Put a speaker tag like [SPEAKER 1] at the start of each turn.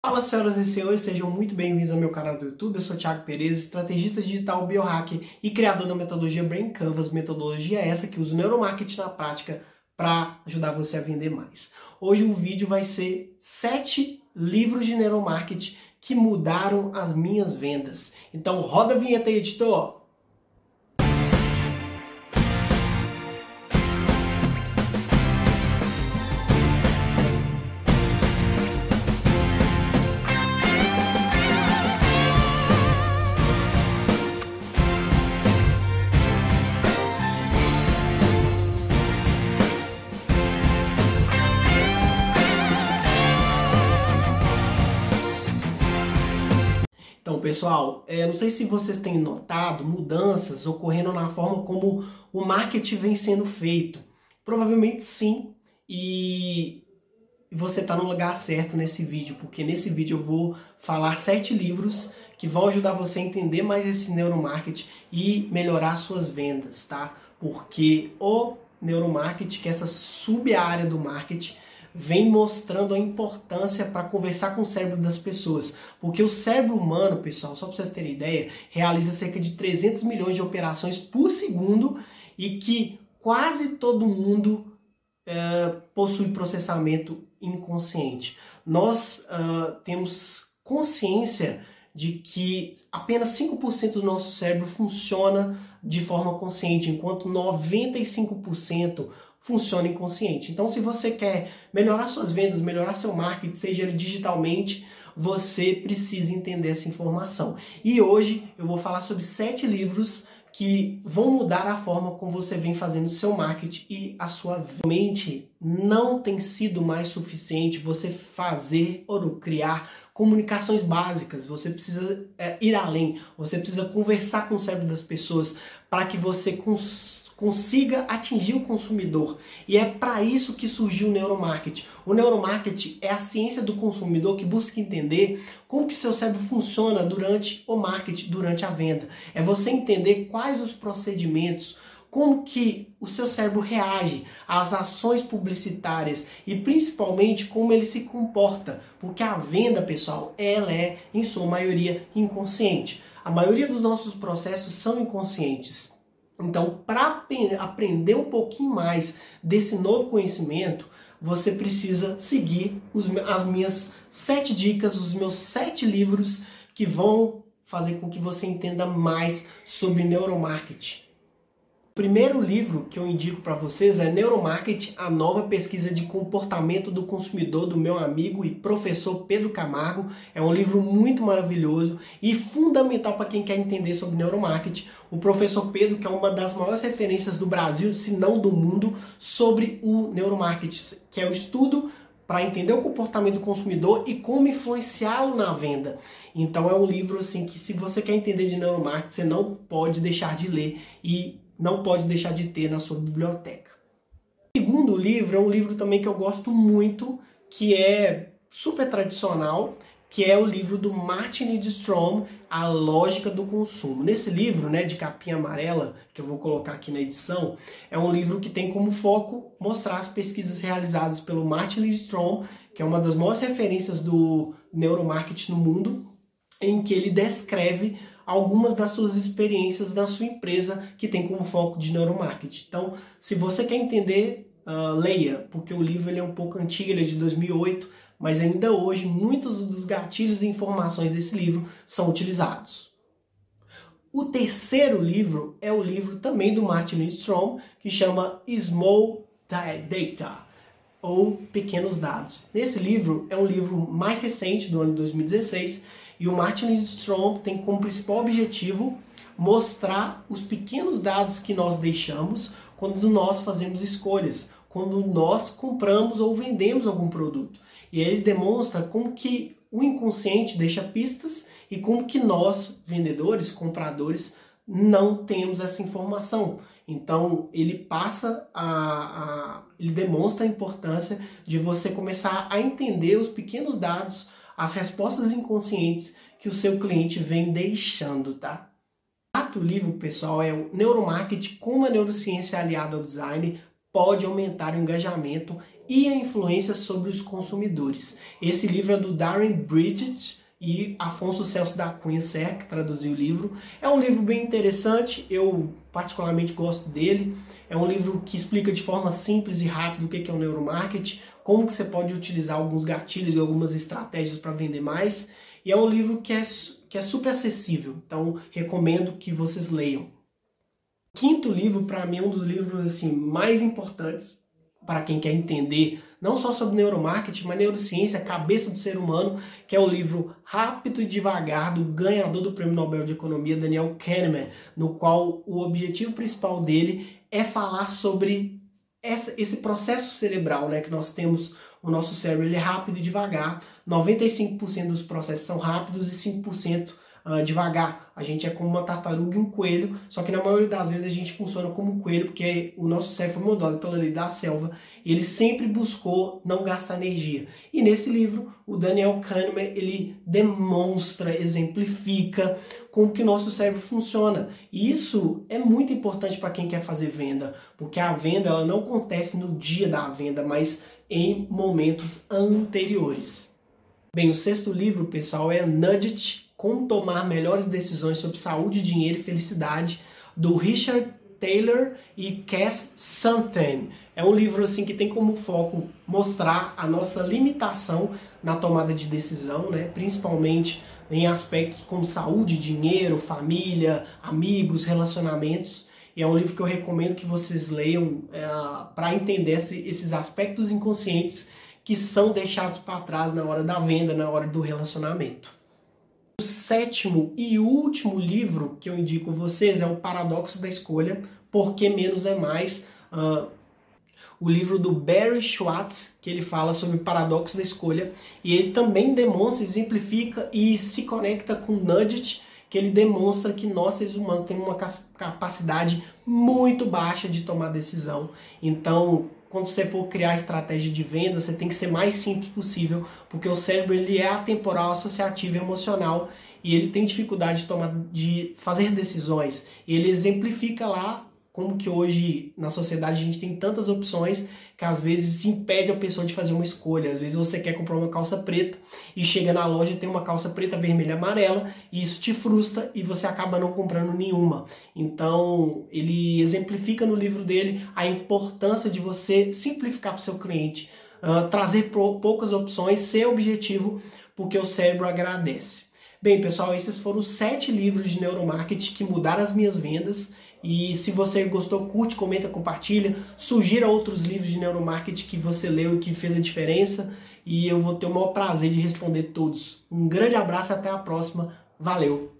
[SPEAKER 1] Fala senhoras e senhores, sejam muito bem-vindos ao meu canal do YouTube. Eu sou Thiago Perez, estrategista digital biohacker e criador da metodologia Brain Canvas, metodologia essa que usa o neuromarketing na prática para ajudar você a vender mais. Hoje o vídeo vai ser sete livros de neuromarketing que mudaram as minhas vendas. Então roda a vinheta aí, editor! Então, pessoal, é, não sei se vocês têm notado mudanças ocorrendo na forma como o marketing vem sendo feito. Provavelmente sim, e você está no lugar certo nesse vídeo, porque nesse vídeo eu vou falar sete livros que vão ajudar você a entender mais esse neuromarketing e melhorar suas vendas, tá? Porque o neuromarketing, que é essa sub-área do marketing, vem mostrando a importância para conversar com o cérebro das pessoas. Porque o cérebro humano, pessoal, só para vocês terem ideia, realiza cerca de 300 milhões de operações por segundo e que quase todo mundo é, possui processamento inconsciente. Nós uh, temos consciência de que apenas 5% do nosso cérebro funciona de forma consciente, enquanto 95% funciona inconsciente. Então, se você quer melhorar suas vendas, melhorar seu marketing, seja ele digitalmente, você precisa entender essa informação. E hoje eu vou falar sobre sete livros que vão mudar a forma como você vem fazendo seu marketing e a sua mente não tem sido mais suficiente você fazer ou criar comunicações básicas. Você precisa é, ir além. Você precisa conversar com o cérebro das pessoas para que você cons consiga atingir o consumidor. E é para isso que surgiu o neuromarketing. O neuromarketing é a ciência do consumidor que busca entender como que seu cérebro funciona durante o marketing, durante a venda. É você entender quais os procedimentos, como que o seu cérebro reage às ações publicitárias e principalmente como ele se comporta, porque a venda, pessoal, ela é em sua maioria inconsciente. A maioria dos nossos processos são inconscientes. Então, para aprender um pouquinho mais desse novo conhecimento, você precisa seguir os, as minhas sete dicas, os meus sete livros que vão fazer com que você entenda mais sobre neuromarketing primeiro livro que eu indico para vocês é Neuromarketing, a nova pesquisa de comportamento do consumidor do meu amigo e professor Pedro Camargo. É um livro muito maravilhoso e fundamental para quem quer entender sobre neuromarketing. O professor Pedro, que é uma das maiores referências do Brasil, se não do mundo, sobre o neuromarketing, que é o estudo para entender o comportamento do consumidor e como influenciá-lo na venda. Então é um livro assim que se você quer entender de neuromarketing, você não pode deixar de ler e não pode deixar de ter na sua biblioteca. O segundo livro é um livro também que eu gosto muito, que é super tradicional, que é o livro do Martin Lidstrom, A Lógica do Consumo. Nesse livro, né, de capinha amarela, que eu vou colocar aqui na edição, é um livro que tem como foco mostrar as pesquisas realizadas pelo Martin Lidstrom, que é uma das maiores referências do neuromarketing no mundo, em que ele descreve algumas das suas experiências da sua empresa que tem como foco de neuromarketing. Então, se você quer entender, uh, leia, porque o livro ele é um pouco antigo, ele é de 2008, mas ainda hoje muitos dos gatilhos e informações desse livro são utilizados. O terceiro livro é o livro também do Martin Strom, que chama Small Data ou Pequenos Dados. Nesse livro é um livro mais recente do ano 2016 e o Martin Lindstrom tem como principal objetivo mostrar os pequenos dados que nós deixamos quando nós fazemos escolhas, quando nós compramos ou vendemos algum produto. E ele demonstra como que o inconsciente deixa pistas e como que nós, vendedores, compradores, não temos essa informação. Então ele passa a, a, ele demonstra a importância de você começar a entender os pequenos dados as respostas inconscientes que o seu cliente vem deixando, tá? O livro, pessoal, é o Neuromarketing, como a neurociência aliada ao design, pode aumentar o engajamento e a influência sobre os consumidores. Esse livro é do Darren Bridget e Afonso Celso da Cunha Serra, que traduziu o livro. É um livro bem interessante, eu particularmente gosto dele. É um livro que explica de forma simples e rápida o que é o neuromarketing, como que você pode utilizar alguns gatilhos e algumas estratégias para vender mais. E é um livro que é, que é super acessível, então recomendo que vocês leiam. Quinto livro, para mim, é um dos livros assim mais importantes para quem quer entender não só sobre neuromarketing, mas neurociência, cabeça do ser humano, que é o livro Rápido e Devagar do ganhador do Prêmio Nobel de Economia, Daniel Kahneman, no qual o objetivo principal dele é falar sobre essa, esse processo cerebral, né, que nós temos o nosso cérebro ele é rápido e devagar. 95% dos processos são rápidos e 5% uh, devagar. A gente é como uma tartaruga e um coelho, só que na maioria das vezes a gente funciona como um coelho, porque o nosso cérebro foi moldado pela lei da selva. Ele sempre buscou não gastar energia. E nesse livro, o Daniel Kahneman, ele demonstra, exemplifica como que o nosso cérebro funciona. E isso é muito importante para quem quer fazer venda, porque a venda ela não acontece no dia da venda, mas em momentos anteriores. Bem, o sexto livro, pessoal, é Nudge como tomar melhores decisões sobre saúde, dinheiro e felicidade, do Richard Taylor e Cass Sunstein. É um livro assim que tem como foco mostrar a nossa limitação na tomada de decisão, né? principalmente em aspectos como saúde, dinheiro, família, amigos, relacionamentos. E é um livro que eu recomendo que vocês leiam é, para entender esse, esses aspectos inconscientes que são deixados para trás na hora da venda, na hora do relacionamento. O sétimo e último livro que eu indico vocês é O Paradoxo da Escolha, Porque Menos é Mais. Uh, o livro do Barry Schwartz, que ele fala sobre o paradoxo da escolha, e ele também demonstra, exemplifica e se conecta com Nudge, que ele demonstra que nós seres humanos temos uma capacidade muito baixa de tomar decisão. Então, quando você for criar estratégia de venda, você tem que ser mais simples possível, porque o cérebro ele é atemporal, associativo e emocional e ele tem dificuldade de tomar de fazer decisões. E ele exemplifica lá como que hoje na sociedade a gente tem tantas opções que às vezes impede a pessoa de fazer uma escolha. Às vezes você quer comprar uma calça preta e chega na loja e tem uma calça preta, vermelha, amarela e isso te frustra e você acaba não comprando nenhuma. Então ele exemplifica no livro dele a importância de você simplificar para o seu cliente, uh, trazer poucas opções, ser objetivo, porque o cérebro agradece. Bem, pessoal, esses foram os sete livros de neuromarketing que mudaram as minhas vendas e se você gostou, curte, comenta, compartilha. Sugira outros livros de neuromarketing que você leu e que fez a diferença. E eu vou ter o maior prazer de responder todos. Um grande abraço e até a próxima. Valeu!